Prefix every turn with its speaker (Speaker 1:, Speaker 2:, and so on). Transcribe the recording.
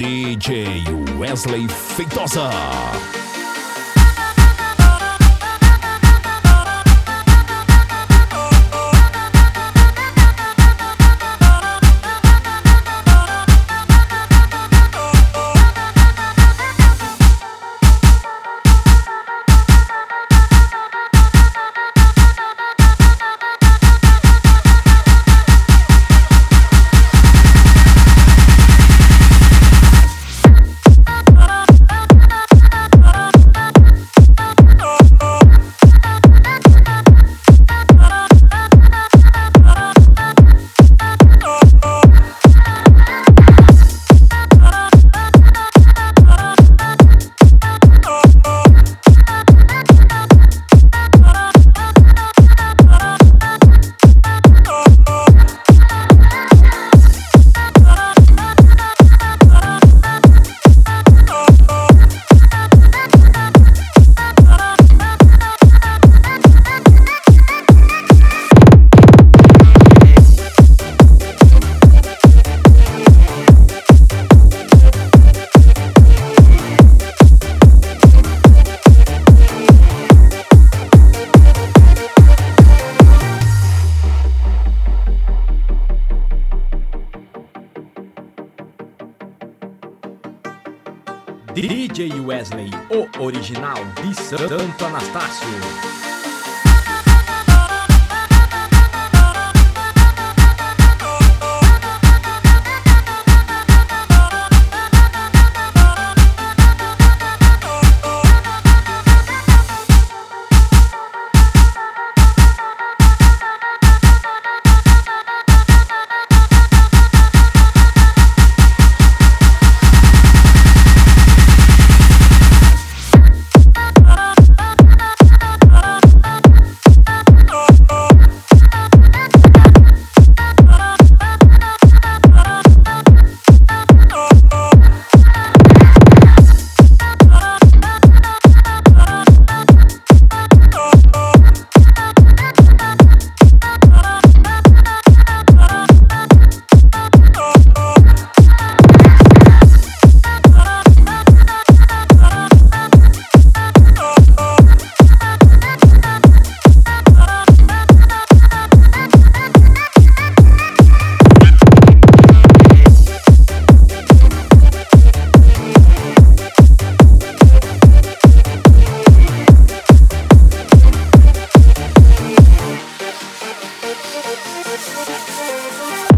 Speaker 1: DJ Wesley Feitosa. DJ Wesley, o original de Santo Anastácio. Música